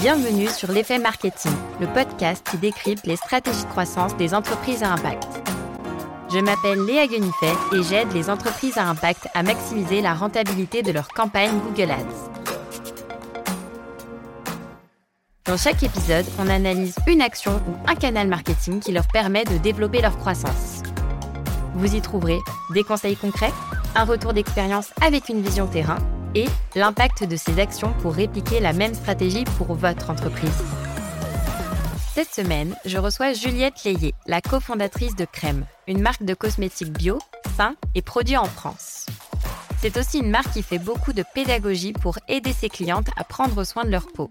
Bienvenue sur l'effet marketing, le podcast qui décrypte les stratégies de croissance des entreprises à impact. Je m'appelle Léa Guenifet et j'aide les entreprises à impact à maximiser la rentabilité de leur campagne Google Ads. Dans chaque épisode, on analyse une action ou un canal marketing qui leur permet de développer leur croissance. Vous y trouverez des conseils concrets, un retour d'expérience avec une vision terrain et l'impact de ces actions pour répliquer la même stratégie pour votre entreprise. Cette semaine, je reçois Juliette Leyer, la cofondatrice de Crème, une marque de cosmétiques bio, sains et produits en France. C'est aussi une marque qui fait beaucoup de pédagogie pour aider ses clientes à prendre soin de leur peau.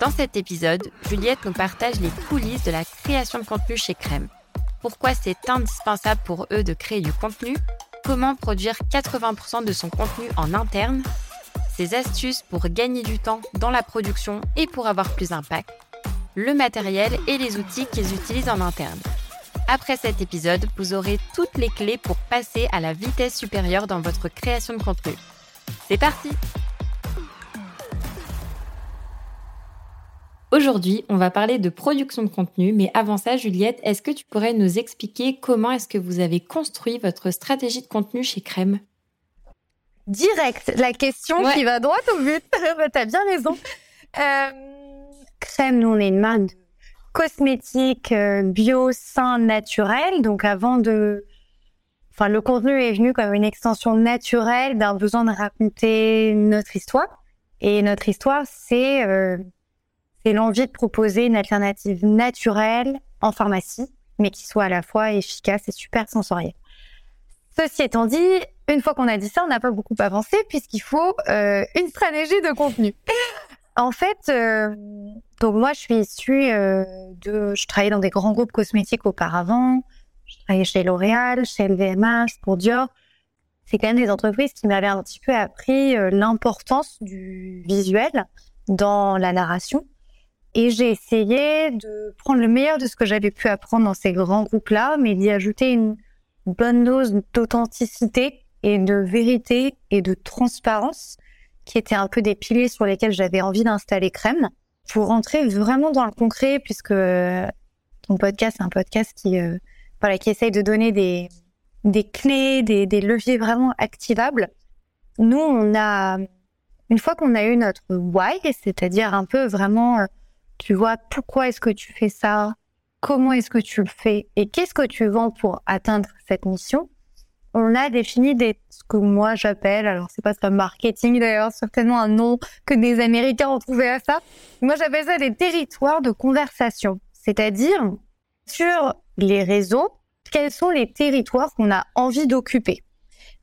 Dans cet épisode, Juliette nous partage les coulisses de la création de contenu chez Crème. Pourquoi c'est indispensable pour eux de créer du contenu? Comment produire 80% de son contenu en interne, ses astuces pour gagner du temps dans la production et pour avoir plus d'impact, le matériel et les outils qu'ils utilisent en interne. Après cet épisode, vous aurez toutes les clés pour passer à la vitesse supérieure dans votre création de contenu. C'est parti Aujourd'hui, on va parler de production de contenu, mais avant ça, Juliette, est-ce que tu pourrais nous expliquer comment est-ce que vous avez construit votre stratégie de contenu chez Crème? Direct, la question qui va droit au but. T'as bien raison. Euh, Crème, nous, on est une marque de cosmétiques euh, bio, sain, naturel. Donc, avant de, enfin, le contenu est venu comme une extension naturelle d'un besoin de raconter notre histoire. Et notre histoire, c'est euh, c'est l'envie de proposer une alternative naturelle en pharmacie, mais qui soit à la fois efficace et super sensorielle. Ceci étant dit, une fois qu'on a dit ça, on n'a pas beaucoup avancé puisqu'il faut euh, une stratégie de contenu. En fait, euh, donc moi je suis issue euh, de, je travaillais dans des grands groupes cosmétiques auparavant. Je travaillais chez L'Oréal, chez LVMH, pour Dior. C'est quand même des entreprises qui m'avaient un petit peu appris l'importance du visuel dans la narration. Et j'ai essayé de prendre le meilleur de ce que j'avais pu apprendre dans ces grands groupes-là, mais d'y ajouter une bonne dose d'authenticité et de vérité et de transparence, qui étaient un peu des piliers sur lesquels j'avais envie d'installer Crème, pour rentrer vraiment dans le concret, puisque ton podcast, c'est un podcast qui, euh, voilà, qui essaye de donner des, des clés, des, des leviers vraiment activables. Nous, on a, une fois qu'on a eu notre why, c'est-à-dire un peu vraiment euh, tu vois pourquoi est-ce que tu fais ça, comment est-ce que tu le fais? Et qu'est-ce que tu vends pour atteindre cette mission? On a défini des, ce que moi j'appelle, alors c'est pas ça marketing d'ailleurs, certainement un nom que des Américains ont trouvé à ça. Moi j'appelle ça des territoires de conversation. C'est-à-dire, sur les réseaux, quels sont les territoires qu'on a envie d'occuper?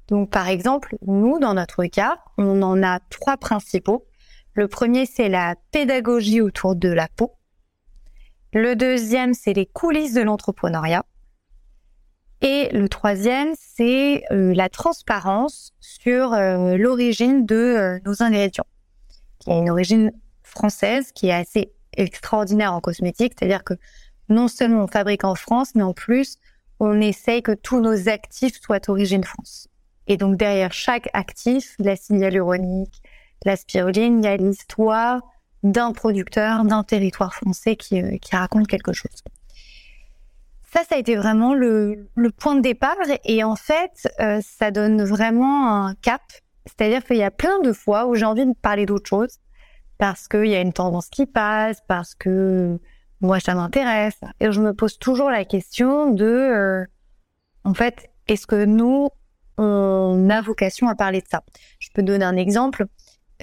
Donc par exemple, nous, dans notre cas, on en a trois principaux. Le premier, c'est la pédagogie autour de la peau. Le deuxième, c'est les coulisses de l'entrepreneuriat. Et le troisième, c'est euh, la transparence sur euh, l'origine de euh, nos ingrédients, qui a une origine française qui est assez extraordinaire en cosmétique, c'est-à-dire que non seulement on fabrique en France, mais en plus, on essaye que tous nos actifs soient d'origine France. Et donc derrière chaque actif, l'acide hyaluronique, la spiruline, il y a l'histoire d'un producteur, d'un territoire français qui, euh, qui, raconte quelque chose. Ça, ça a été vraiment le, point de départ et en fait, euh, ça donne vraiment un cap. C'est-à-dire qu'il y a plein de fois où j'ai envie de parler d'autre chose parce qu'il y a une tendance qui passe, parce que moi, ça m'intéresse. Et je me pose toujours la question de, euh, en fait, est-ce que nous, on a vocation à parler de ça? Je peux donner un exemple.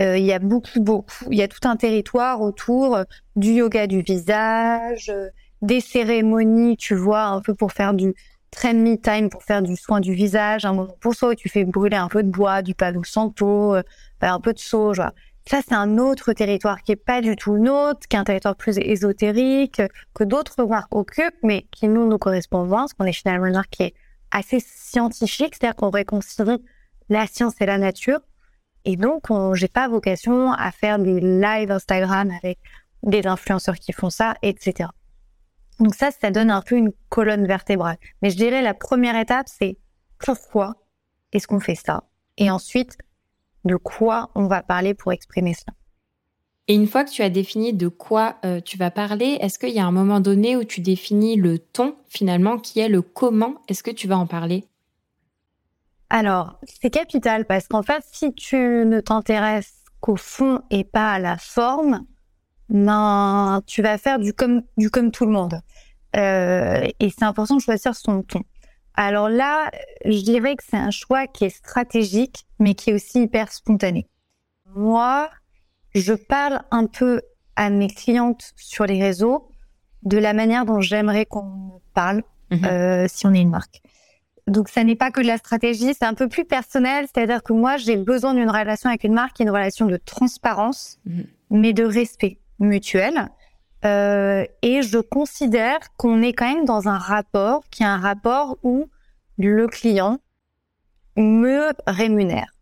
Euh, il y a beaucoup, beaucoup, il y a tout un territoire autour euh, du yoga du visage, euh, des cérémonies, tu vois, un peu pour faire du train me time, pour faire du soin du visage, un moment pour soi où tu fais brûler un peu de bois, du palo santo, un peu de sauge. Ça, c'est un autre territoire qui est pas du tout le nôtre, qui est un territoire plus ésotérique, que d'autres marques occupent, mais qui nous, nous correspond moins, parce qu'on est finalement une marque qui est assez scientifique, c'est-à-dire qu'on réconcilie la science et la nature. Et donc, j'ai pas vocation à faire des lives Instagram avec des influenceurs qui font ça, etc. Donc ça, ça donne un peu une colonne vertébrale. Mais je dirais la première étape, c'est pourquoi est-ce qu'on fait ça? Et ensuite, de quoi on va parler pour exprimer cela. Et une fois que tu as défini de quoi euh, tu vas parler, est-ce qu'il y a un moment donné où tu définis le ton finalement qui est le comment? Est-ce que tu vas en parler? Alors, c'est capital parce qu'en fait, si tu ne t'intéresses qu'au fond et pas à la forme, ben, tu vas faire du comme, du comme tout le monde. Euh, et c'est important de choisir son ton. Alors là, je dirais que c'est un choix qui est stratégique, mais qui est aussi hyper spontané. Moi, je parle un peu à mes clientes sur les réseaux de la manière dont j'aimerais qu'on parle mhm. euh, si on est une marque. Donc ça n'est pas que de la stratégie, c'est un peu plus personnel, c'est-à-dire que moi j'ai besoin d'une relation avec une marque qui est une relation de transparence, mhm. mais de respect mutuel. Euh, et je considère qu'on est quand même dans un rapport qui est un rapport où le client me rémunère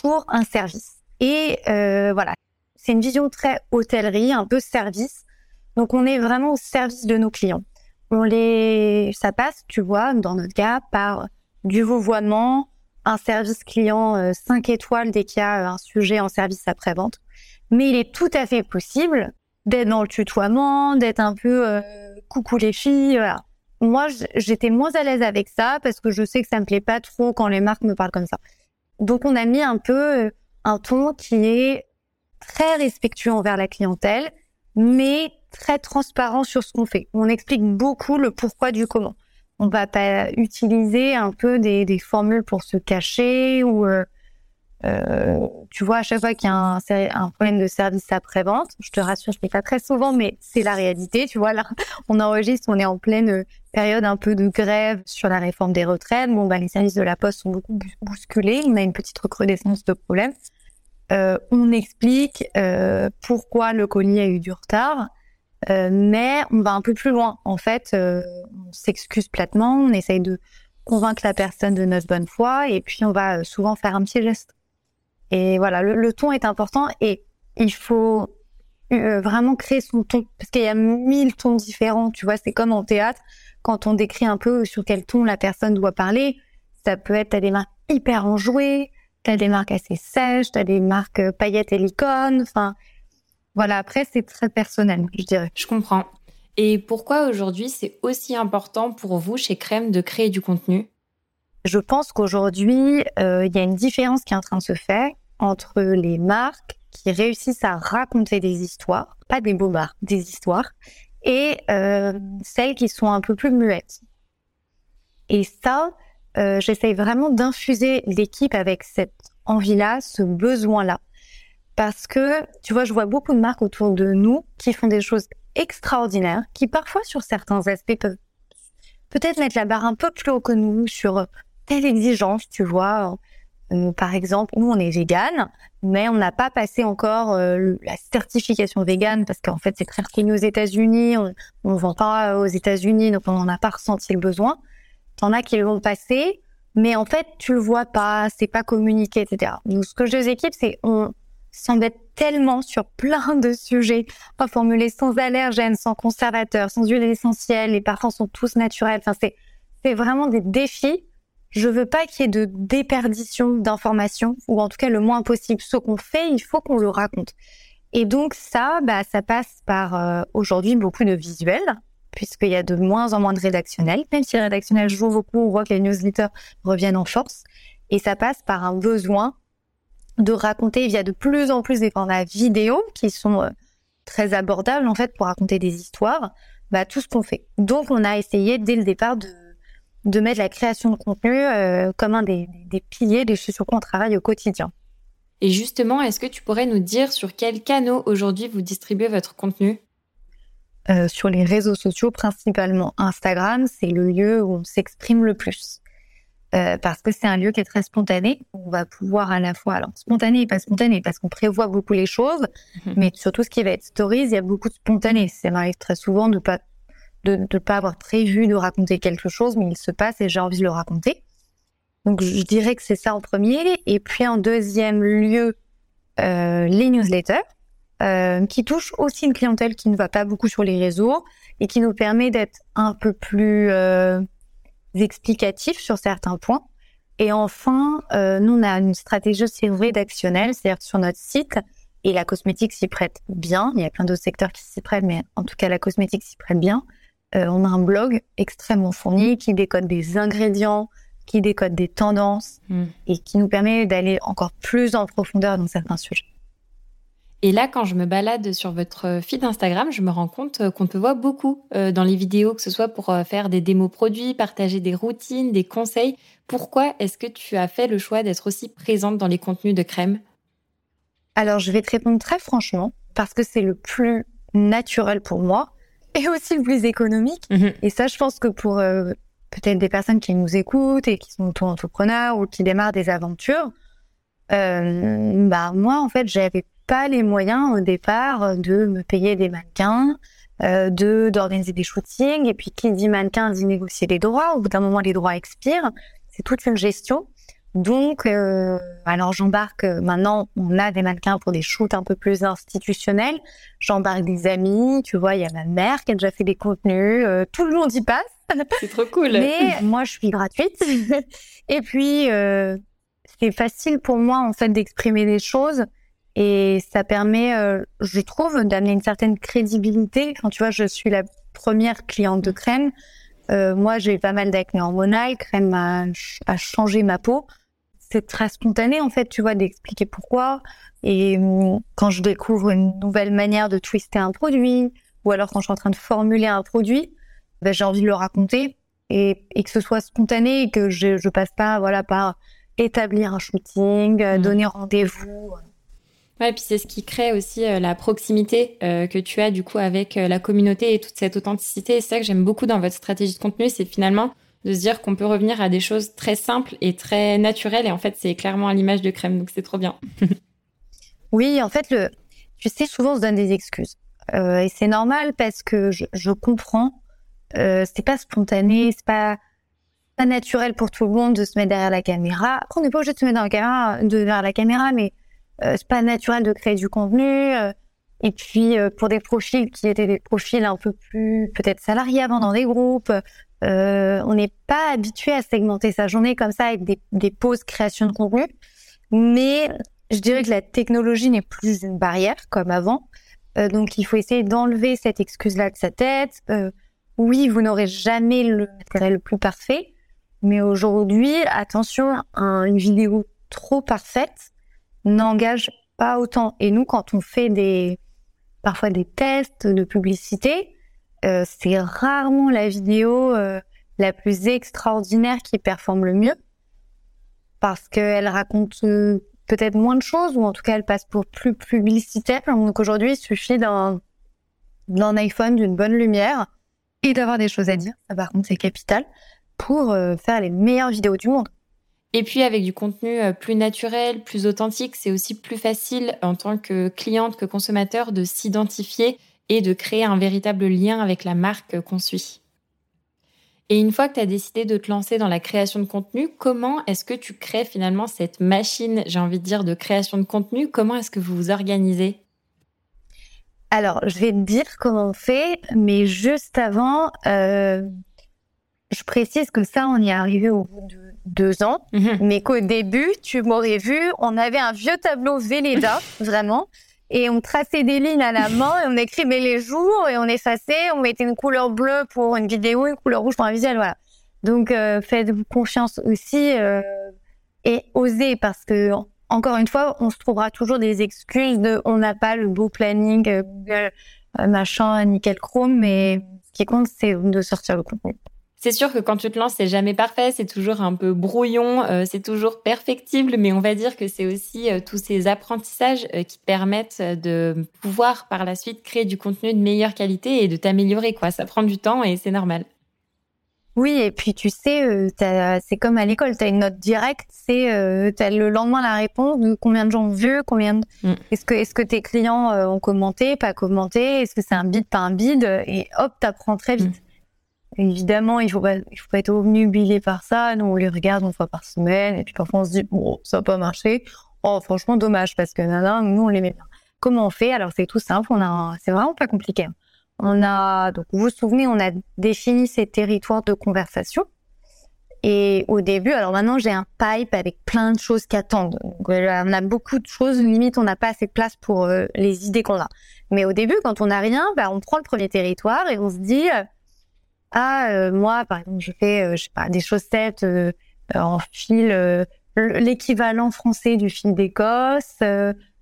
pour un service. Et euh, voilà, c'est une vision très hôtellerie, un peu service. Donc on est vraiment au service de nos clients. On les, ça passe, tu vois, dans notre cas, par du vouvoiement, un service client 5 euh, étoiles dès qu'il y a un sujet en service après-vente. Mais il est tout à fait possible d'être dans le tutoiement, d'être un peu euh, coucou les filles. Voilà. Moi, j'étais moins à l'aise avec ça parce que je sais que ça me plaît pas trop quand les marques me parlent comme ça. Donc on a mis un peu euh, un ton qui est très respectueux envers la clientèle, mais très transparent sur ce qu'on fait. On explique beaucoup le pourquoi du comment. On va pas utiliser un peu des, formules pour se cacher ou euh, euh, tu vois à chaque fois qu'il y a un, problème de service après-vente, je te rassure, je ne pas très souvent, mais c'est la réalité. Tu vois là, on enregistre, on est en pleine période un peu de grève sur la réforme des retraites. Bon, bah, les services de la poste sont beaucoup bousculés. On a une petite recrudescence de problèmes. Euh, on explique euh, pourquoi le colis a eu du retard, euh, mais on va un peu plus loin. En fait, on s'excuse platement, on essaye de convaincre la personne de notre bonne foi, et puis on va souvent faire un petit geste. Et voilà, le, ton est important et il faut vraiment créer son ton parce qu'il y a mille tons différents. Tu vois, c'est comme en théâtre quand on décrit un peu sur quel ton la personne doit parler. Ça peut être à des mains hyper enjouées, T'as des marques assez sèches, t'as des marques euh, paillettes et licornes. Enfin, voilà. Après, c'est très personnel, je dirais. Je comprends. Et pourquoi aujourd'hui c'est aussi important pour vous chez Crème de créer du contenu? Je pense qu'aujourd'hui, euh, il y a une différence qui est en train de se faire entre les marques qui réussissent à raconter des histoires, pas des bobards, des histoires, et euh, celles qui sont un peu plus muettes. Et ça, euh, j'essaye vraiment d'infuser l'équipe avec cette envie-là, ce besoin-là. Parce que, tu vois, je vois beaucoup de marques autour de nous qui font des choses extraordinaires, qui parfois sur certains aspects peuvent peut-être mettre la barre un peu plus haut que nous sur telle exigence, tu vois. Euh, par exemple, nous, on est vegan, mais on n'a pas passé encore euh, la certification vegan parce qu'en fait, c'est très reconnu aux États-Unis. On ne vend pas aux États-Unis, donc on n'en a pas ressenti le besoin. T'en as qui vont passer, mais en fait, tu le vois pas, c'est pas communiqué, etc. Donc, ce que je dis aux équipes, c'est on s'embête tellement sur plein de sujets, pas formulés sans allergènes, sans conservateurs, sans huiles essentielles, les parfums sont tous naturels. Enfin, c'est, c'est vraiment des défis. Je veux pas qu'il y ait de déperdition d'informations, ou en tout cas le moins possible. Ce qu'on fait, il faut qu'on le raconte. Et donc ça, bah, ça passe par euh, aujourd'hui beaucoup de visuels puisqu'il y a de moins en moins de rédactionnels. Même si les rédactionnels jouent beaucoup, on voit que les newsletters reviennent en force. Et ça passe par un besoin de raconter via de plus en plus des formats vidéo qui sont euh, très abordables en fait pour raconter des histoires, bah, tout ce qu'on fait. Donc on a essayé dès le départ de, de mettre la création de contenu euh, comme un des, des piliers des choses sur quoi on travaille au quotidien. Et justement, est-ce que tu pourrais nous dire sur quels canaux aujourd'hui vous distribuez votre contenu? Euh, sur les réseaux sociaux, principalement Instagram, c'est le lieu où on s'exprime le plus. Euh, parce que c'est un lieu qui est très spontané. On va pouvoir à la fois, alors spontané et pas spontané, parce qu'on prévoit beaucoup les choses, mhm. mais surtout ce qui va être stories, il y a beaucoup de spontané. Ça m'arrive très souvent de pas de ne pas avoir prévu de raconter quelque chose, mais il se passe et j'ai envie de le raconter. Donc je dirais que c'est ça en premier. Et puis en deuxième lieu, euh, les newsletters. Euh, qui touche aussi une clientèle qui ne va pas beaucoup sur les réseaux et qui nous permet d'être un peu plus euh, explicatif sur certains points. Et enfin, euh, nous, on a une stratégie aussi rédactionnelle, c'est-à-dire sur notre site, et la cosmétique s'y prête bien. Il y a plein d'autres secteurs qui s'y prêtent, mais en tout cas, la cosmétique s'y prête bien. Euh, on a un blog extrêmement fourni qui décode des ingrédients, qui décode des tendances hmm. et qui nous permet d'aller encore plus en profondeur dans certains sujets. Et là, quand je me balade sur votre feed Instagram, je me rends compte euh, qu'on te voit beaucoup euh, dans les vidéos, que ce soit pour faire des démos produits, partager des routines, des conseils. Pourquoi est-ce que tu as fait le choix d'être aussi présente dans les contenus de crème? Alors, je vais te répondre très franchement, parce que c'est le plus naturel pour moi et aussi le plus économique. Mhm. Et ça, je pense que pour euh, peut-être des personnes qui nous écoutent et qui sont auto-entrepreneurs ou qui démarrent des aventures, euh, bah moi, en fait, j'avais pas les moyens au départ de me payer des mannequins, euh, de d'organiser des shootings. Et puis, qui dit mannequin dit négocier les droits. Au bout d'un moment, les droits expirent. C'est toute une gestion. Donc, euh, alors j'embarque euh, maintenant, on a des mannequins pour des shoots un peu plus institutionnels. J'embarque des amis, tu vois, il y a ma mère qui a déjà fait des contenus, euh, tout le monde y passe. C'est trop cool. Mais moi, je suis gratuite. et puis, euh, c'est facile pour moi en fait d'exprimer des choses et ça permet, je trouve, d'amener une certaine crédibilité. Quand tu vois, je suis la première cliente de crème. moi, j'ai pas mal d'acné hormonal. Crème a, a changé ma peau c'est très spontané en fait, tu vois, d'expliquer pourquoi. Et hum, quand je découvre une nouvelle manière de twister un produit, ou alors quand je suis en train de formuler un produit, ben, j'ai envie de le raconter et, que ce soit spontané et que je, je passe pas, voilà, par établir un shooting, euh, mmh. donner rendez-vous. Ouais, et puis c'est ce qui crée aussi euh, la proximité euh, que tu as du coup avec la communauté et toute cette authenticité. Et c'est ça que j'aime beaucoup dans votre stratégie de contenu, c'est finalement de se dire qu'on peut revenir à des choses très simples et très naturelles. Et en fait, c'est clairement à l'image de crème, donc c'est trop bien. oui, en fait, le, tu sais, souvent on se donne des excuses. Euh, et c'est normal parce que je, comprends. Euh, c'est pas spontané, c'est pas naturel pour tout le monde de se mettre derrière la caméra. Après, on n'est pas obligé de se mettre derrière la caméra, mais euh, c'est pas naturel de créer du contenu. Euh, et puis euh, pour des profils qui étaient des profils un peu plus peut-être salariés avant dans des groupes, euh, on n'est pas habitué à segmenter sa journée comme ça avec des, des pauses création de contenu. Mais je dirais que la technologie n'est plus une barrière comme avant. Euh, donc il faut essayer d'enlever cette excuse-là de sa tête. Euh, oui, vous n'aurez jamais le matériel le plus parfait, mais aujourd'hui, attention, une vidéo trop parfaite n'engage pas autant. Et nous, quand on fait des parfois des tests de publicité, euh, c'est rarement la vidéo euh, la plus extraordinaire qui performe le mieux parce qu'elle raconte euh, peut-être moins de choses ou en tout cas elle passe pour plus publicitaire. Donc aujourd'hui, il suffit d'un d'un iPhone, d'une bonne lumière et d'avoir des choses à dire. Ça par contre, c'est capital pour faire les meilleures vidéos du monde. Et puis avec du contenu plus naturel, plus authentique, c'est aussi plus facile en tant que cliente, que consommateur de s'identifier et de créer un véritable lien avec la marque qu'on suit. Et une fois que tu as décidé de te lancer dans la création de contenu, comment est-ce que tu crées finalement cette machine, j'ai envie de dire, de création de contenu? Comment est-ce que vous vous organisez? Alors, je vais te dire comment on fait, mais juste avant, euh, je précise que ça, on y est arrivé au bout de deux ans, mhm. mais qu'au début, tu m'aurais vu, on avait un vieux tableau Velleda, vraiment, et on traçait des lignes à la main et on écrivait les jours et on effaçait, on mettait une couleur bleue pour une vidéo, une couleur rouge pour un visuel, voilà. Donc euh, faites-vous confiance aussi euh, et osez parce que encore une fois, on se trouvera toujours des excuses de on n'a pas le beau planning euh, Google machin nickel chrome, mais ce qui compte c'est de sortir le contenu. C'est sûr que quand tu te lances, c'est jamais parfait, c'est toujours un peu brouillon, euh, c'est toujours perfectible, mais on va dire que c'est aussi euh, tous ces apprentissages euh, qui permettent de pouvoir par la suite créer du contenu de meilleure qualité et de t'améliorer quoi. Ça prend du temps et c'est normal. Oui, et puis tu sais, c'est comme à l'école, tu as une note directe, c'est tu as le lendemain la réponse de combien de gens ont vu, combien de... Mm. est-ce que est-ce que tes clients ont commenté, pas commenté, est-ce que c'est un bid, pas un bid et hop, tu apprends très vite. Mm. Évidemment, il faut pas, il faut pas être obnubilé par ça. Nous, on les regarde une fois par semaine, et puis parfois on se dit, bon, ça n'a pas marché. Oh, franchement, dommage, parce que nana, nous, on les met bien. Comment on fait? Alors, c'est tout simple. On a, c'est vraiment pas compliqué. On a, donc, vous vous souvenez, on a défini ces territoires de conversation. Et au début, alors maintenant j'ai un pipe avec plein de choses qui attendent. Donc, on a beaucoup de choses, limite on n'a pas assez de place pour euh, les idées qu'on a. Mais au début, quand on n'a rien, bah, on prend le premier territoire et on se dit euh, ah euh, moi par exemple je fais je sais pas des chaussettes en fil l'équivalent français du fil d'Écosse.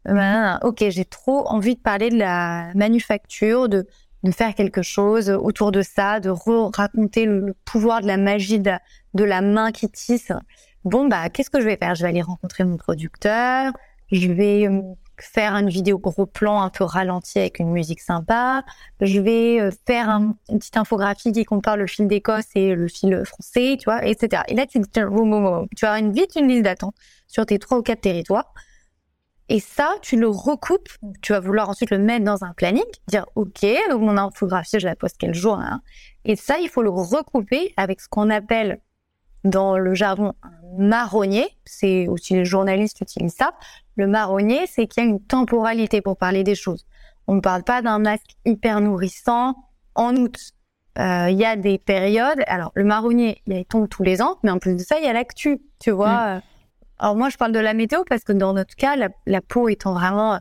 Ben, ok, j'ai trop envie de parler de la manufacture, de de faire quelque chose autour de ça, de raconter le, pouvoir de la magie de, de la main qui tisse. Bon, bah, qu'est-ce que je vais faire? Je vais aller rencontrer mon producteur, je vais euh, faire une vidéo gros plan un peu ralenti avec une musique sympa, je vais euh, faire un, une petite infographie qui compare le fil d'Écosse et le fil français, tu vois, etc. Et là, tu, tu as une vite une liste d'attente sur tes trois ou quatre territoires. Et ça, tu le recoupes. Tu vas vouloir ensuite le mettre dans un planning, dire OK, donc mon infographie, je la poste quel jour. Hein. Et ça, il faut le recouper avec ce qu'on appelle dans le jargon un marronnier, c'est aussi les journalistes utilisent ça. Le marronnier, c'est qu'il y a une temporalité pour parler des choses. On ne parle pas d'un masque hyper nourrissant en août. Euh, il y a des périodes. Alors le marronnier, il tombe tous les ans, mais en plus de ça, il y a l'actu. Tu vois. Mm. Alors moi, je parle de la météo parce que dans notre cas, la, peau étant vraiment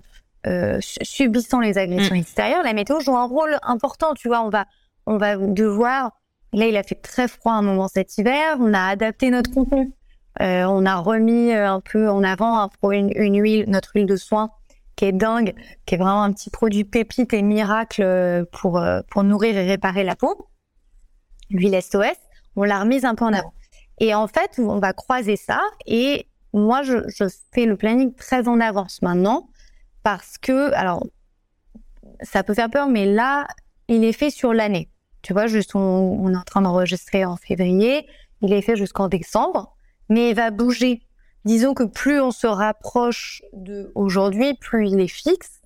euh, subissant les agressions mm. extérieures, la météo joue un rôle important. Tu vois, on va on va devoir Là, il a fait très froid un moment cet hiver. On a adapté notre contenu. Euh, on a remis euh, un peu en avant une, une, huile, notre huile de soin, qui est dingue, qui est vraiment un petit produit pépite et miracle euh, pour pour nourrir et réparer la peau. L'huile SOS, on l'a remise un peu en avant. Et en fait, on va croiser ça. Et moi, je, je fais le planning très en avance maintenant parce que, alors, ça peut faire peur, mais là, il est fait sur l'année. Tu vois, juste on, est en train d'enregistrer en février, il est fait jusqu'en décembre, mais il va bouger. Disons que plus on se rapproche de aujourd'hui, plus il est fixe.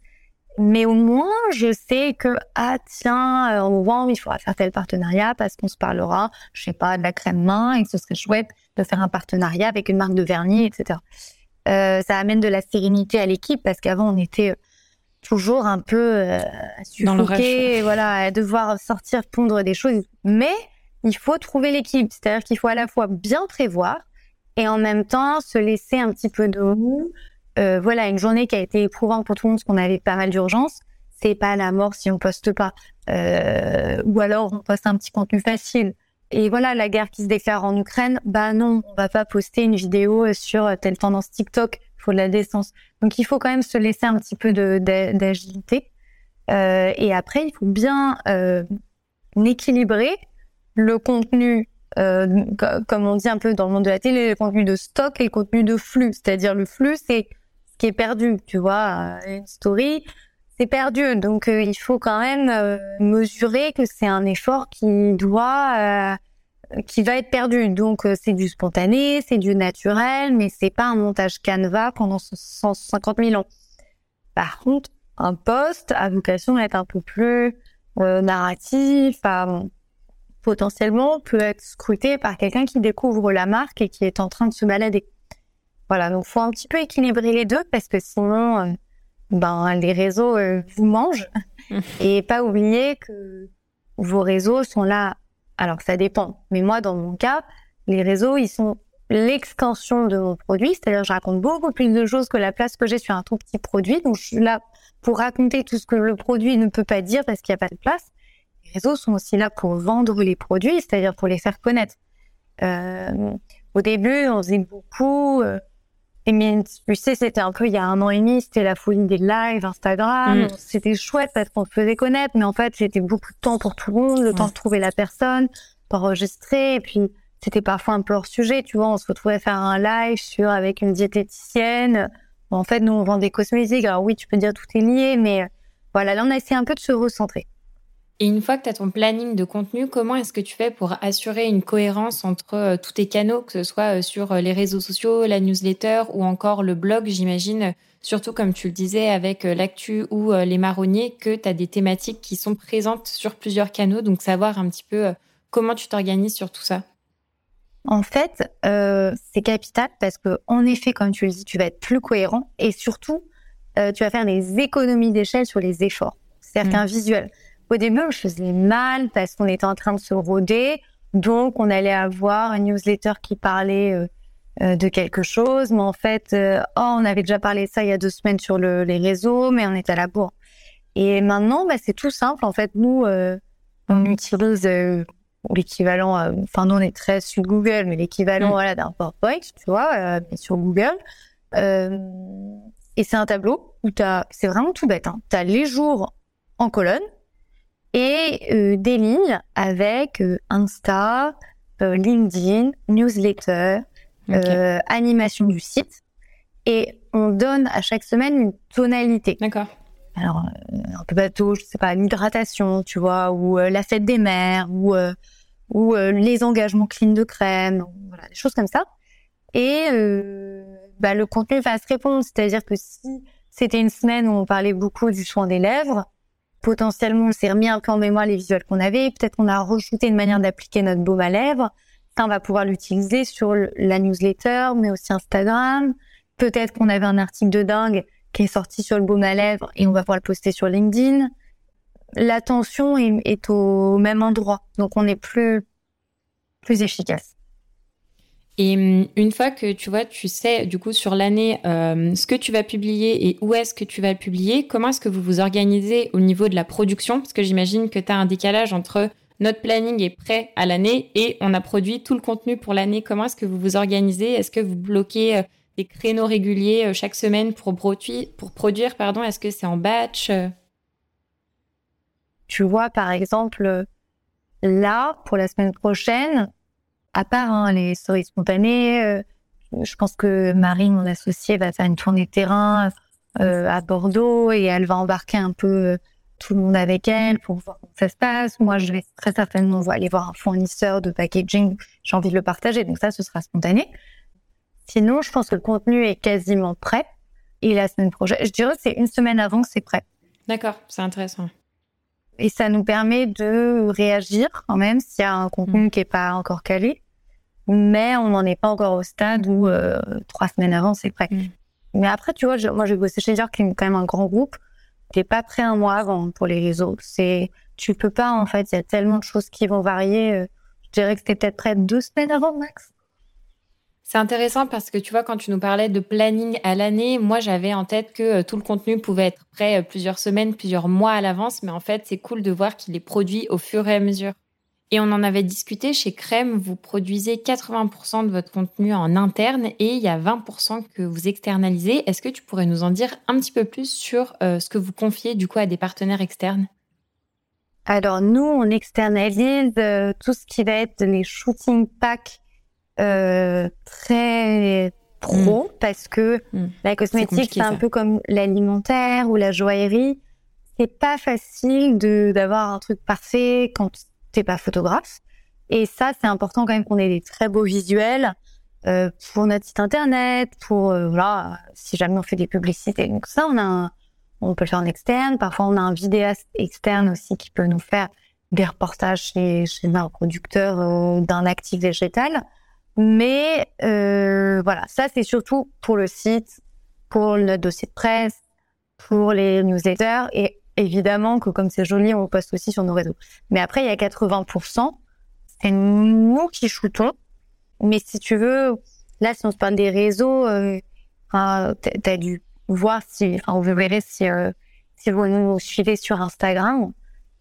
Mais au moins, je sais que ah tiens, au moment il faudra faire tel partenariat parce qu'on se parlera, je sais pas, de la crème main et que ce serait chouette de faire un partenariat avec une marque de vernis, etc. Euh, ça amène de la sérénité à l'équipe parce qu'avant on était toujours un peu euh, le voilà, à devoir sortir pondre des choses. Mais il faut trouver l'équipe, c'est-à-dire qu'il faut à la fois bien prévoir et en même temps se laisser un petit peu de roue. Euh, voilà, une journée qui a été éprouvante pour tout le monde, parce qu'on avait pas mal d'urgence. C'est pas la mort si on poste pas, euh, ou alors on poste un petit contenu facile. Et voilà, la guerre qui se déclare en Ukraine, bah non, on va pas poster une vidéo sur telle tendance TikTok faut de la décence. Donc il faut quand même se laisser un petit peu d'agilité. Euh, et après, il faut bien euh, équilibrer le contenu, euh, comme on dit un peu dans le monde de la télé, le contenu de stock et le contenu de flux. C'est-à-dire le flux, c'est ce qui est perdu. Tu vois, une story, c'est perdu. Donc il faut quand même mesurer que c'est un effort qui doit qui va être perdu. Donc euh, c'est du spontané, c'est du naturel, mais c'est pas un montage Canva pendant 150 000 ans. Par contre, un poste a vocation à être un peu plus euh, narratif, potentiellement peut être scruté par quelqu'un qui découvre la marque et qui est en train de se balader. Voilà, donc faut un petit peu équilibrer les deux parce que sinon, euh, ben les réseaux vous mangent et pas oublier que vos réseaux sont là alors ça dépend. Mais moi, dans mon cas, les réseaux, ils sont l'extension de mon produit. C'est-à-dire, je raconte beaucoup plus de choses que la place que j'ai sur un tout petit produit. Donc, je suis là pour raconter tout ce que le produit ne peut pas dire parce qu'il n'y a pas de place. Réseaux sont aussi là pour vendre les produits, c'est-à-dire pour les faire connaître. Euh, au début, on faisait beaucoup. Euh, et mais tu sais, c'était un peu il y a un an et demi, c'était la folie des lives, Instagram. Mm. C'était chouette parce qu'on se faisait connaître, mais en fait, c'était beaucoup de temps pour tout le monde, le temps de trouver la personne, d'enregistrer, et puis c'était parfois un peu hors sujet, tu vois. On se retrouvait à faire un live sur avec une diététicienne. en fait, nous on vend des cosmétiques. Alors oui, tu peux dire tout est lié, mais voilà, là on a essayé un peu de se recentrer. Et une fois que tu as ton planning de contenu, comment est-ce que tu fais pour assurer une cohérence entre euh, tous tes canaux, que ce soit euh, sur euh, les réseaux sociaux, la newsletter ou encore le blog, j'imagine, surtout comme tu le disais avec l'actu ou les marronniers, que tu as des thématiques qui sont présentes sur plusieurs canaux, donc savoir un petit peu comment tu t'organises sur tout ça. En fait, c'est capital parce que en effet, comme tu le dis, tu vas être plus cohérent et surtout, tu vas faire des économies d'échelle sur les efforts. C'est-à-dire mmh. qu'un visuel au début, je faisais mal parce qu'on était en train de se rôder. Donc, on allait avoir un newsletter qui parlait euh, euh, de quelque chose, mais en fait, oh, on avait déjà parlé de ça il y a deux semaines sur les réseaux, mais on est à la bourre. Et maintenant, bah, c'est tout simple. En fait, nous, on utilise l'équivalent, enfin, nous, on est très sur Google, mais l'équivalent, mm. voilà, d'un PowerPoint, tu vois, sur Google. et c'est un tableau où t'as, c'est vraiment tout bête, hein. Tu as les jours en colonne, et euh, des lignes avec euh, Insta, euh, LinkedIn, newsletter, animation du site. Et on donne à chaque semaine une tonalité. D'accord. Alors, un peu bateau, je sais pas, l'hydratation, tu vois, ou la fête des mères, ou, ou les engagements clean de crème, voilà, des choses comme ça. Et bah, le contenu va se répondre. C'est-à-dire que si c'était une semaine où on parlait beaucoup du soin des lèvres, potentiellement, on s'est remis un peu en mémoire les visuels qu'on avait. Peut-être qu'on a rajouté une manière d'appliquer notre baume à lèvres. Ça, on va pouvoir l'utiliser sur la newsletter, mais aussi Instagram. Peut-être qu'on avait un article de dingue qui est sorti sur le baume à lèvres et on va pouvoir le poster sur LinkedIn. L'attention est, est au même endroit, donc on est plus plus efficace. Et hum, une fois que tu vois, tu sais du coup sur l'année euh, ce que tu vas publier et où est-ce que tu vas publier, comment est-ce que vous vous organisez au niveau de la production? Parce que j'imagine que tu as un décalage entre notre planning est prêt à l'année et on a produit tout le contenu pour l'année. Comment est-ce que vous vous organisez? Est-ce que vous bloquez euh, des créneaux réguliers euh, chaque semaine pour, produire, pour produire pardon? Est-ce que c'est en batch Tu vois, par exemple, là, pour la semaine prochaine, à part hein, les stories spontanées, euh, je pense que Marie, mon associée, va faire une tournée de terrain euh, à Bordeaux et elle va embarquer un peu euh, tout le monde avec elle pour voir comment ça se passe. Moi, je vais très certainement aller voir un fournisseur de packaging. J'ai envie de le partager, donc ça, ce sera spontané. Sinon, je pense que le contenu est quasiment prêt. Et la semaine prochaine, je dirais c'est une semaine avant que c'est prêt. D'accord, c'est intéressant. Et ça nous permet de réagir quand même s'il y a un contenu mm. qui est pas encore calé mais on n'en est pas encore au stade où euh, trois semaines avant c'est prêt. Mm. Mais après, tu vois, moi j'ai bossé chez Dior qui est quand même un grand groupe. T'es pas prêt un mois avant pour les réseaux. C'est, tu peux pas en fait. Il y a tellement de choses qui vont varier. Euh, je dirais que t'es peut-être prêt deux semaines avant max. C'est intéressant parce que tu vois, quand tu nous parlais de planning à l'année, moi j'avais en tête que euh, tout le contenu pouvait être prêt plusieurs semaines, plusieurs mois à l'avance, mais en fait c'est cool de voir qu'il est produit au fur et à mesure. Et on en avait discuté chez Crème, vous produisez 80% de votre contenu en interne et il y a 20% que vous externalisez. Est-ce que tu pourrais nous en dire un petit peu plus sur euh, ce que vous confiez du coup à des partenaires externes? Alors nous, on externalise euh, tout ce qui va être les shooting packs euh, très pro hmm. parce que hmm. la cosmétique c'est un peu comme l'alimentaire ou la joaillerie. C'est pas facile de d'avoir un truc parfait quand pas photographe. Et ça, c'est important quand même qu'on ait des très beaux visuels euh, pour notre site internet, pour euh, voilà, si jamais on fait des publicités. Donc ça, on a, on peut le faire en externe. Parfois, on a un vidéaste externe aussi qui peut nous faire des reportages chez, chez un producteur euh, d'un actif végétal. Mais euh, voilà, ça c'est surtout pour le site, pour notre dossier de presse, pour les newsletters et évidemment que comme c'est joli, on poste aussi sur nos réseaux. Mais après, il y a 80%, c'est nous qui shootons. Mais si tu veux, là, si on se parle des réseaux, euh, tu as dû voir si, enfin, vous verrez si, euh, si vous nous suivez sur Instagram.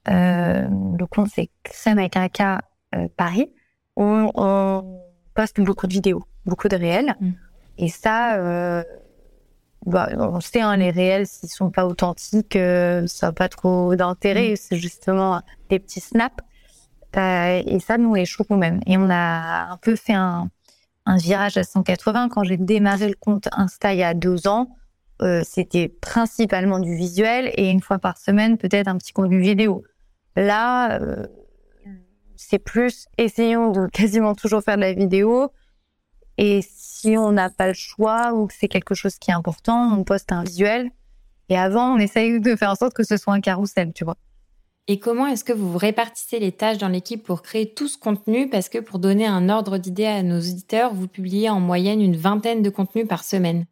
Euh, le compte, c'est Crème avec un cas euh, Paris. On, on, poste beaucoup de vidéos, beaucoup de réels. Mm. Et ça, euh, bah, on sait, hein, les réels, s'ils sont pas authentiques, euh, ça n'a pas trop d'intérêt. Mm. C'est justement des petits snaps. Euh, et ça, nous, on les shoot nous-mêmes. Et on a un peu fait un, un virage à 180. Quand j'ai démarré le compte Insta il y a deux ans, euh, c'était principalement du visuel et une fois par semaine, peut-être un petit contenu vidéo. Là, c'est plus essayons de quasiment toujours faire de la vidéo, et si on n'a pas le choix ou que c'est quelque chose qui est important, on poste un visuel. Et avant, on essaye de faire en sorte que ce soit un carrousel, tu vois. Et comment est-ce que vous répartissez les tâches dans l'équipe pour créer tout ce contenu? Parce que pour donner un ordre d'idée à nos auditeurs, vous publiez en moyenne une vingtaine de contenus par semaine.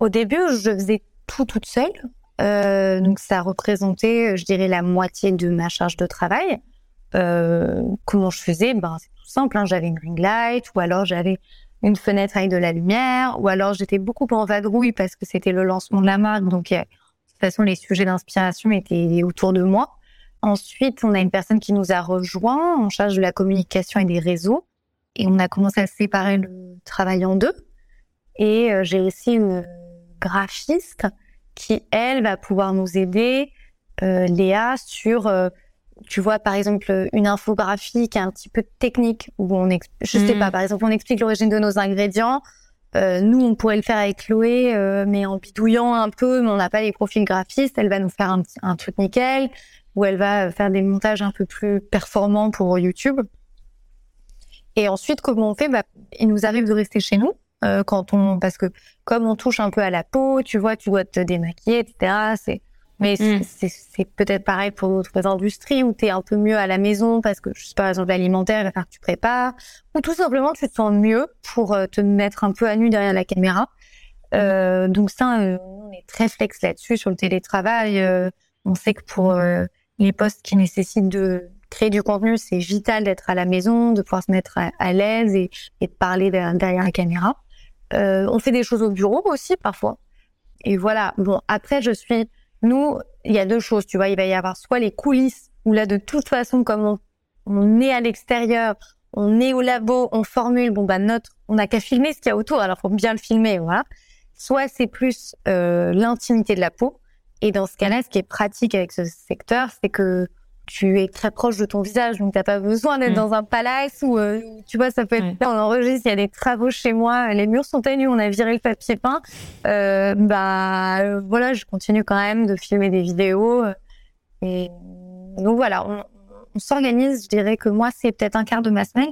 Au début, je faisais tout toute seule. Euh, donc ça représentait, je dirais, la moitié de ma charge de travail. comment je faisais? Ben c'est tout simple. Hein. J'avais une ring light ou alors j'avais une fenêtre avec de la lumière, ou alors j'étais beaucoup en vadrouille parce que c'était le lancement de la marque, donc de toute façon les sujets d'inspiration étaient autour de moi. Ensuite, on a une personne qui nous a rejoint en charge de la communication et des réseaux, et on a commencé à séparer le travail en deux. Et euh, j'ai aussi une graphiste qui, elle, va pouvoir nous aider, euh, Léa, sur euh, tu vois, par exemple, une infographie qui est un petit peu technique, où on, je sais mm. pas, par exemple, on explique l'origine de nos ingrédients. Euh, nous, on pourrait le faire avec Chloé, euh, mais en bidouillant un peu, mais on n'a pas les profils graphistes. Elle va nous faire un, un truc nickel, ou elle va faire des montages un peu plus performants pour YouTube. Et ensuite, comment on fait? Bah, Il nous arrive de rester chez nous euh, quand on, parce que comme on touche un peu à la peau, tu vois, tu dois te démaquiller, etc. C'est mais mm. c'est peut-être pareil pour d'autres industries où tu es un peu mieux à la maison parce que, je sais pas, par exemple, l'alimentaire, il va falloir que tu prépares. Ou tout simplement, tu te sens mieux pour euh, te mettre un peu à nu derrière la caméra. Euh, donc ça, euh, on est très flex là-dessus sur le télétravail. Euh, on sait que pour les postes qui nécessitent de créer du contenu, c'est vital d'être à la maison, de pouvoir se mettre à, l'aise et, et, de parler derrière, derrière la caméra. on fait des choses au bureau aussi parfois. Et voilà. Bon, après, je suis nous, il y a deux choses, tu vois. Il va y avoir soit les coulisses, où là, de toute façon, comme on, est à l'extérieur, on est au labo, on formule, bon, bah, notre, on n'a qu'à filmer ce qu'il y a autour, alors faut bien le filmer, voilà. Soit c'est plus euh, l'intimité de la peau. Et dans ce cas-là, ce qui est pratique avec ce secteur, c'est que tu es très proche de ton visage, donc t'as pas besoin d'être mm. dans un palace ou euh, tu vois, ça peut être. On enregistre, il y a des travaux chez moi, les murs sont ténus, on a viré le papier peint. Euh, bah euh, voilà, je continue quand même de filmer des vidéos. Euh, et donc voilà, on, on s'organise. Je dirais que moi, c'est peut-être un quart de ma semaine.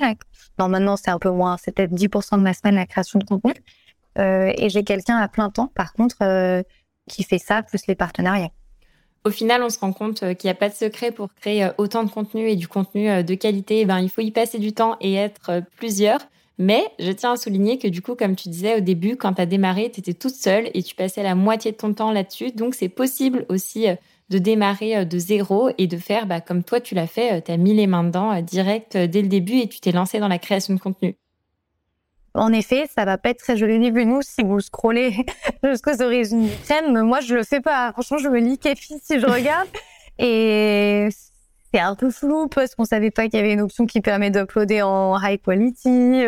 Non, maintenant c'est un peu moins, c'est peut-être 10% de ma semaine la création de contenu. et j'ai quelqu'un à plein temps, par contre, qui fait ça plus les partenariats au final, on se rend compte euh, qu'il n'y a pas de secret pour créer euh, autant de contenu et du contenu euh, de qualité. Eh ben, il faut y passer du temps et être plusieurs. Mais je tiens à souligner que du coup, comme tu disais au début, quand tu as démarré, tu étais toute seule et tu passais la moitié de ton temps là-dessus. Donc, c'est possible aussi de démarrer de zéro et de faire bah, comme toi, tu l'as fait. Tu as mis les mains dedans direct dès le début et tu t'es lancé dans la création de contenu. En effet, ça va pas être très joli ni nous si vous scrollez jusqu'aux origines du crème. Moi, je le fais pas. Franchement, je me lis kéfi si je regarde. Et c'est un peu flou parce qu'on savait pas qu'il y avait une option qui permet d'uploader en high quality.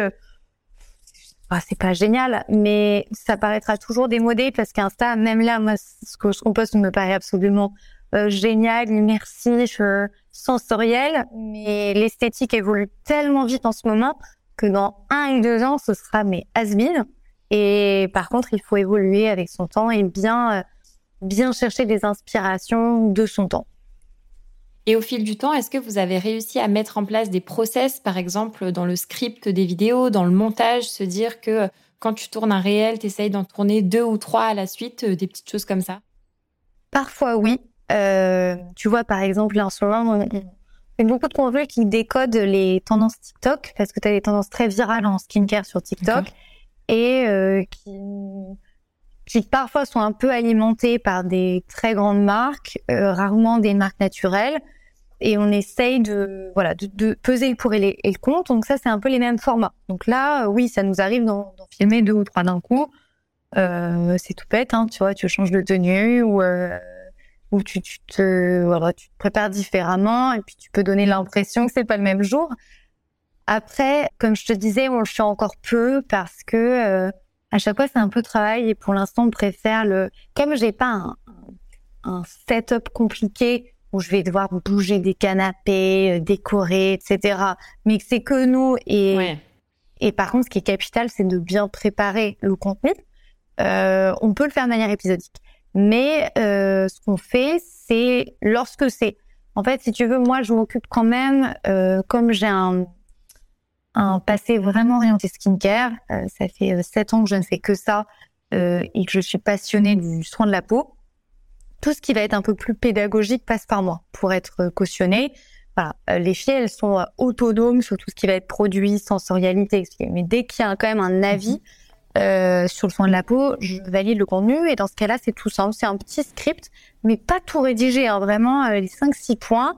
Ah, c'est pas génial, mais ça paraîtra toujours démodé parce qu'Insta, même là, moi, ce que je compose me paraît absolument euh, génial, immersif, sensoriel, mais l'esthétique évolue tellement vite en ce moment que dans un ou deux ans, ce sera mais has Et par contre, il faut évoluer avec son temps et bien, euh, bien chercher des inspirations de son temps. Et au fil du temps, est-ce que vous avez réussi à mettre en place des process, par exemple dans le script des vidéos, dans le montage, se dire que quand tu tournes un réel, tu essayes d'en tourner deux ou trois à la suite, euh, des petites choses comme ça? Parfois oui. Euh, tu vois, par exemple, en ce moment, a beaucoup de contenus qui décodent les tendances TikTok parce que tu as des tendances très virales en skincare sur TikTok et euh, qui, qui parfois sont un peu alimentées par des très grandes marques, euh, rarement des marques naturelles. Et on essaye de voilà de, de peser le pour et, les, et, le contre. Donc ça, c'est un peu les mêmes formats. Donc là, oui, ça nous arrive d'en filmer deux ou trois d'un coup. Euh, c'est tout bête, hein, tu vois, tu changes de tenue ou euh, où tu, tu te voilà, tu te prépares différemment et puis tu peux donner l'impression que c'est pas le même jour. Après, comme je te disais, on le fait encore peu parce que euh, à chaque fois c'est un peu de travail et pour l'instant on préfère le comme j'ai pas un, un setup compliqué où je vais devoir bouger des canapés, euh, décorer, etc. Mais que c'est que nous et et par contre ce qui est capital c'est de bien préparer le contenu. Euh, on peut le faire de manière épisodique. Mais euh, ce qu'on fait, c'est lorsque c'est... En fait, si tu veux, moi, je m'occupe quand même, euh, comme j'ai un, passé vraiment orienté skincare, euh, ça fait sept ans que je ne fais que ça et que je suis passionnée du soin de la peau. Tout ce qui va être un peu plus pédagogique passe par moi pour être cautionné. Voilà, les filles, elles sont autonomes sur tout ce qui va être produit, sensorialité, Mais dès qu'il y a quand même un avis, mhm. Euh, sur le soin de la peau, je valide le contenu et dans ce cas-là, c'est tout simple. C'est un petit script, mais pas tout rédigé, hein, vraiment euh, les 5-6 points.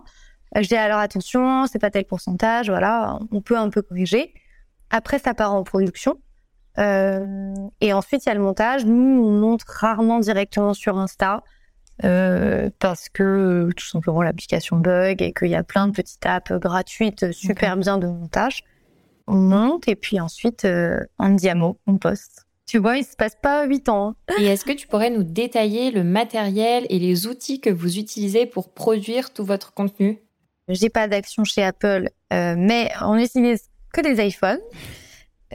Je dis alors attention, c'est pas tel pourcentage, voilà, on peut un peu corriger. Après, ça part en production. Euh, et ensuite, il y a le montage. Nous, on monte rarement directement sur Insta euh, parce que tout simplement l'application bug et qu'il y a plein de petites apps gratuites super bien de montage. On monte et puis ensuite, euh, en diamo, on poste. Tu vois, il se passe pas huit ans. Hein. Et est-ce que tu pourrais nous détailler le matériel et les outils que vous utilisez pour produire tout votre contenu? J'ai pas d'action chez Apple, euh, mais on utilise que des iPhones.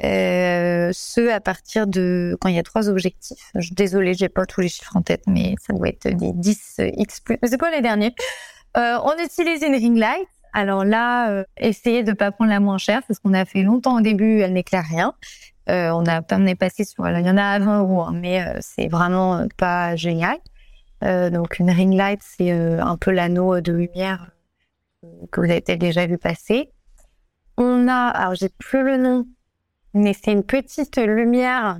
Euh, ce à partir de quand il y a trois objectifs. Je, désolée, j'ai pas tous les chiffres en tête, mais ça doit être des 10 x plus. C'est pas les derniers. Euh, on utilise une ring light. Alors là, euh, essayez de pas prendre la moins chère parce qu'on a fait longtemps au début, elle n'éclaire rien. Euh, on a on est passé sur, il y en a à 20 euros, hein, mais euh, c'est vraiment pas génial. donc une ring light, c'est un peu l'anneau de lumière que vous avez déjà vu passer. On a, alors j'ai plus le nom, mais c'est une petite lumière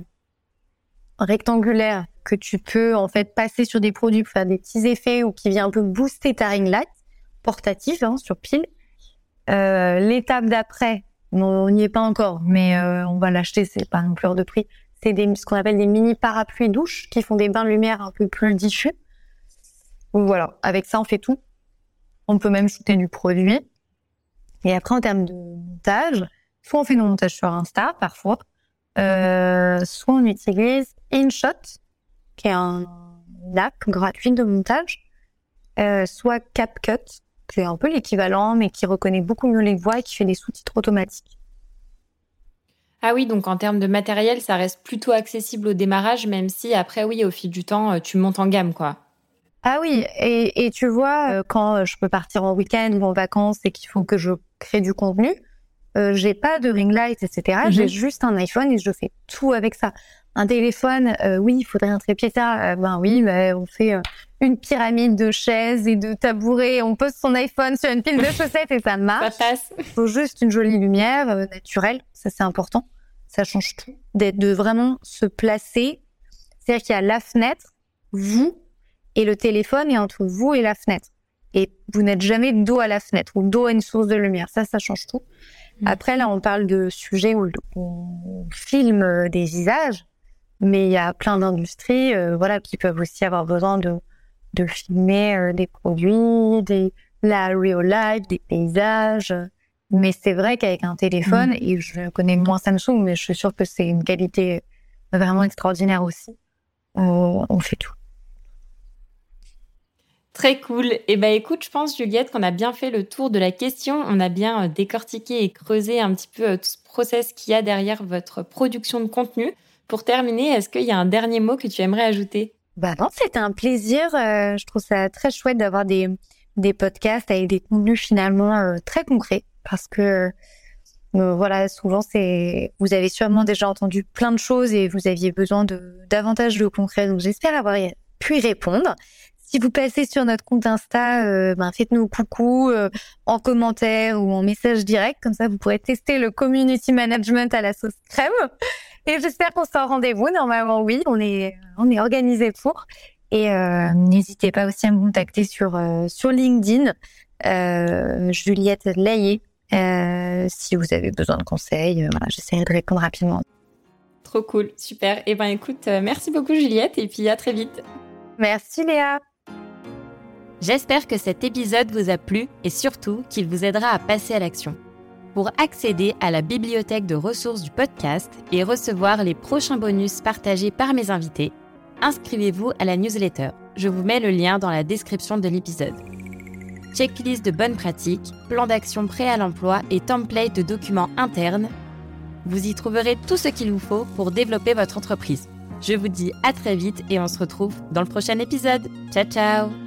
rectangulaire que tu peux en fait passer sur des produits pour faire des petits effets ou qui vient un peu booster ta ring light portative hein, sur pile. Euh, L'étape d'après, on n'y est pas encore, mais euh, on va l'acheter, c'est pas non plus hors de prix. C'est ce qu'on appelle des mini parapluies douches qui font des bains de lumière un peu plus diffus. Donc voilà, avec ça on fait tout. On peut même shooter du produit. Et après en termes de montage, Soit on fait nos montages sur Insta, parfois, euh, soit on utilise InShot, qui est un, app gratuite de montage, soit CapCut, qui est un peu l'équivalent, mais qui reconnaît beaucoup mieux les voix et qui fait des sous-titres automatiques. Ah oui, donc en termes de matériel, ça reste plutôt accessible au démarrage, même si après, oui, au fil du temps, euh, tu montes en gamme, quoi. Ah oui, et, et tu vois, euh, quand je peux partir en week-end ou en vacances et qu'il faut que je crée du contenu, euh, j'ai pas de ring light, etc. J'ai mhm. juste un iPhone et je fais tout avec ça. Un téléphone, euh, oui, il faudrait un trépied. Euh, ben oui, ben, on fait euh, une pyramide de chaises et de tabourets. On pose son iPhone sur une pile de chaussettes et ça marche. Ça passe. Il faut juste une jolie lumière naturelle. Ça, c'est important. Ça change tout. D'être, de vraiment se placer. C'est-à-dire qu'il y a la fenêtre, vous et le téléphone est entre vous et la fenêtre. Et vous n'êtes jamais dos à la fenêtre ou dos à une source de lumière. Ça, ça change tout. Mm. Après, là, on parle de sujets où on filme euh, des visages, mais il y a plein d'industries, euh, voilà, qui peuvent aussi avoir besoin de, de filmer euh, des produits, des, la real life, des paysages. Mais c'est vrai qu'avec un téléphone, mm. et je connais moins Samsung, mais je suis sûre que c'est une qualité vraiment extraordinaire aussi. on fait tout. Très cool. Et eh ben écoute, je pense Juliette qu'on a bien fait le tour de la question. On a bien euh, décortiqué et creusé un petit peu euh, tout ce process qu'il y a derrière votre production de contenu. Pour terminer, est-ce qu'il y a un dernier mot que tu aimerais ajouter? Bah non, c'était un plaisir. Euh, je trouve ça très chouette d'avoir des des podcasts avec des contenus finalement très concrets parce que voilà, souvent c'est vous avez sûrement déjà entendu plein de choses et vous aviez besoin de davantage de concret. Donc j'espère avoir pu y répondre. Si vous passez sur notre compte Insta, euh, ben faites-nous coucou euh, en commentaire ou en message direct, comme ça vous pourrez tester le community management à la sauce crème. Et j'espère qu'on sera au rendez-vous. Normalement, oui, on est on est organisé pour. Et euh, n'hésitez pas aussi à me contacter sur sur LinkedIn, Juliette Layé, si vous avez besoin de conseils. voilà, j'essaierai de répondre rapidement. Trop cool, super. Et eh ben écoute, merci beaucoup Juliette, et puis à très vite. Merci Léa. J'espère que cet épisode vous a plu et surtout qu'il vous aidera à passer à l'action. Pour accéder à la bibliothèque de ressources du podcast et recevoir les prochains bonus partagés par mes invités, inscrivez-vous à la newsletter. Je vous mets le lien dans la description de l'épisode. Checklist de bonnes pratiques, plan d'action prêt à l'emploi et template de documents internes. Vous y trouverez tout ce qu'il vous faut pour développer votre entreprise. Je vous dis à très vite et on se retrouve dans le prochain épisode. Ciao ciao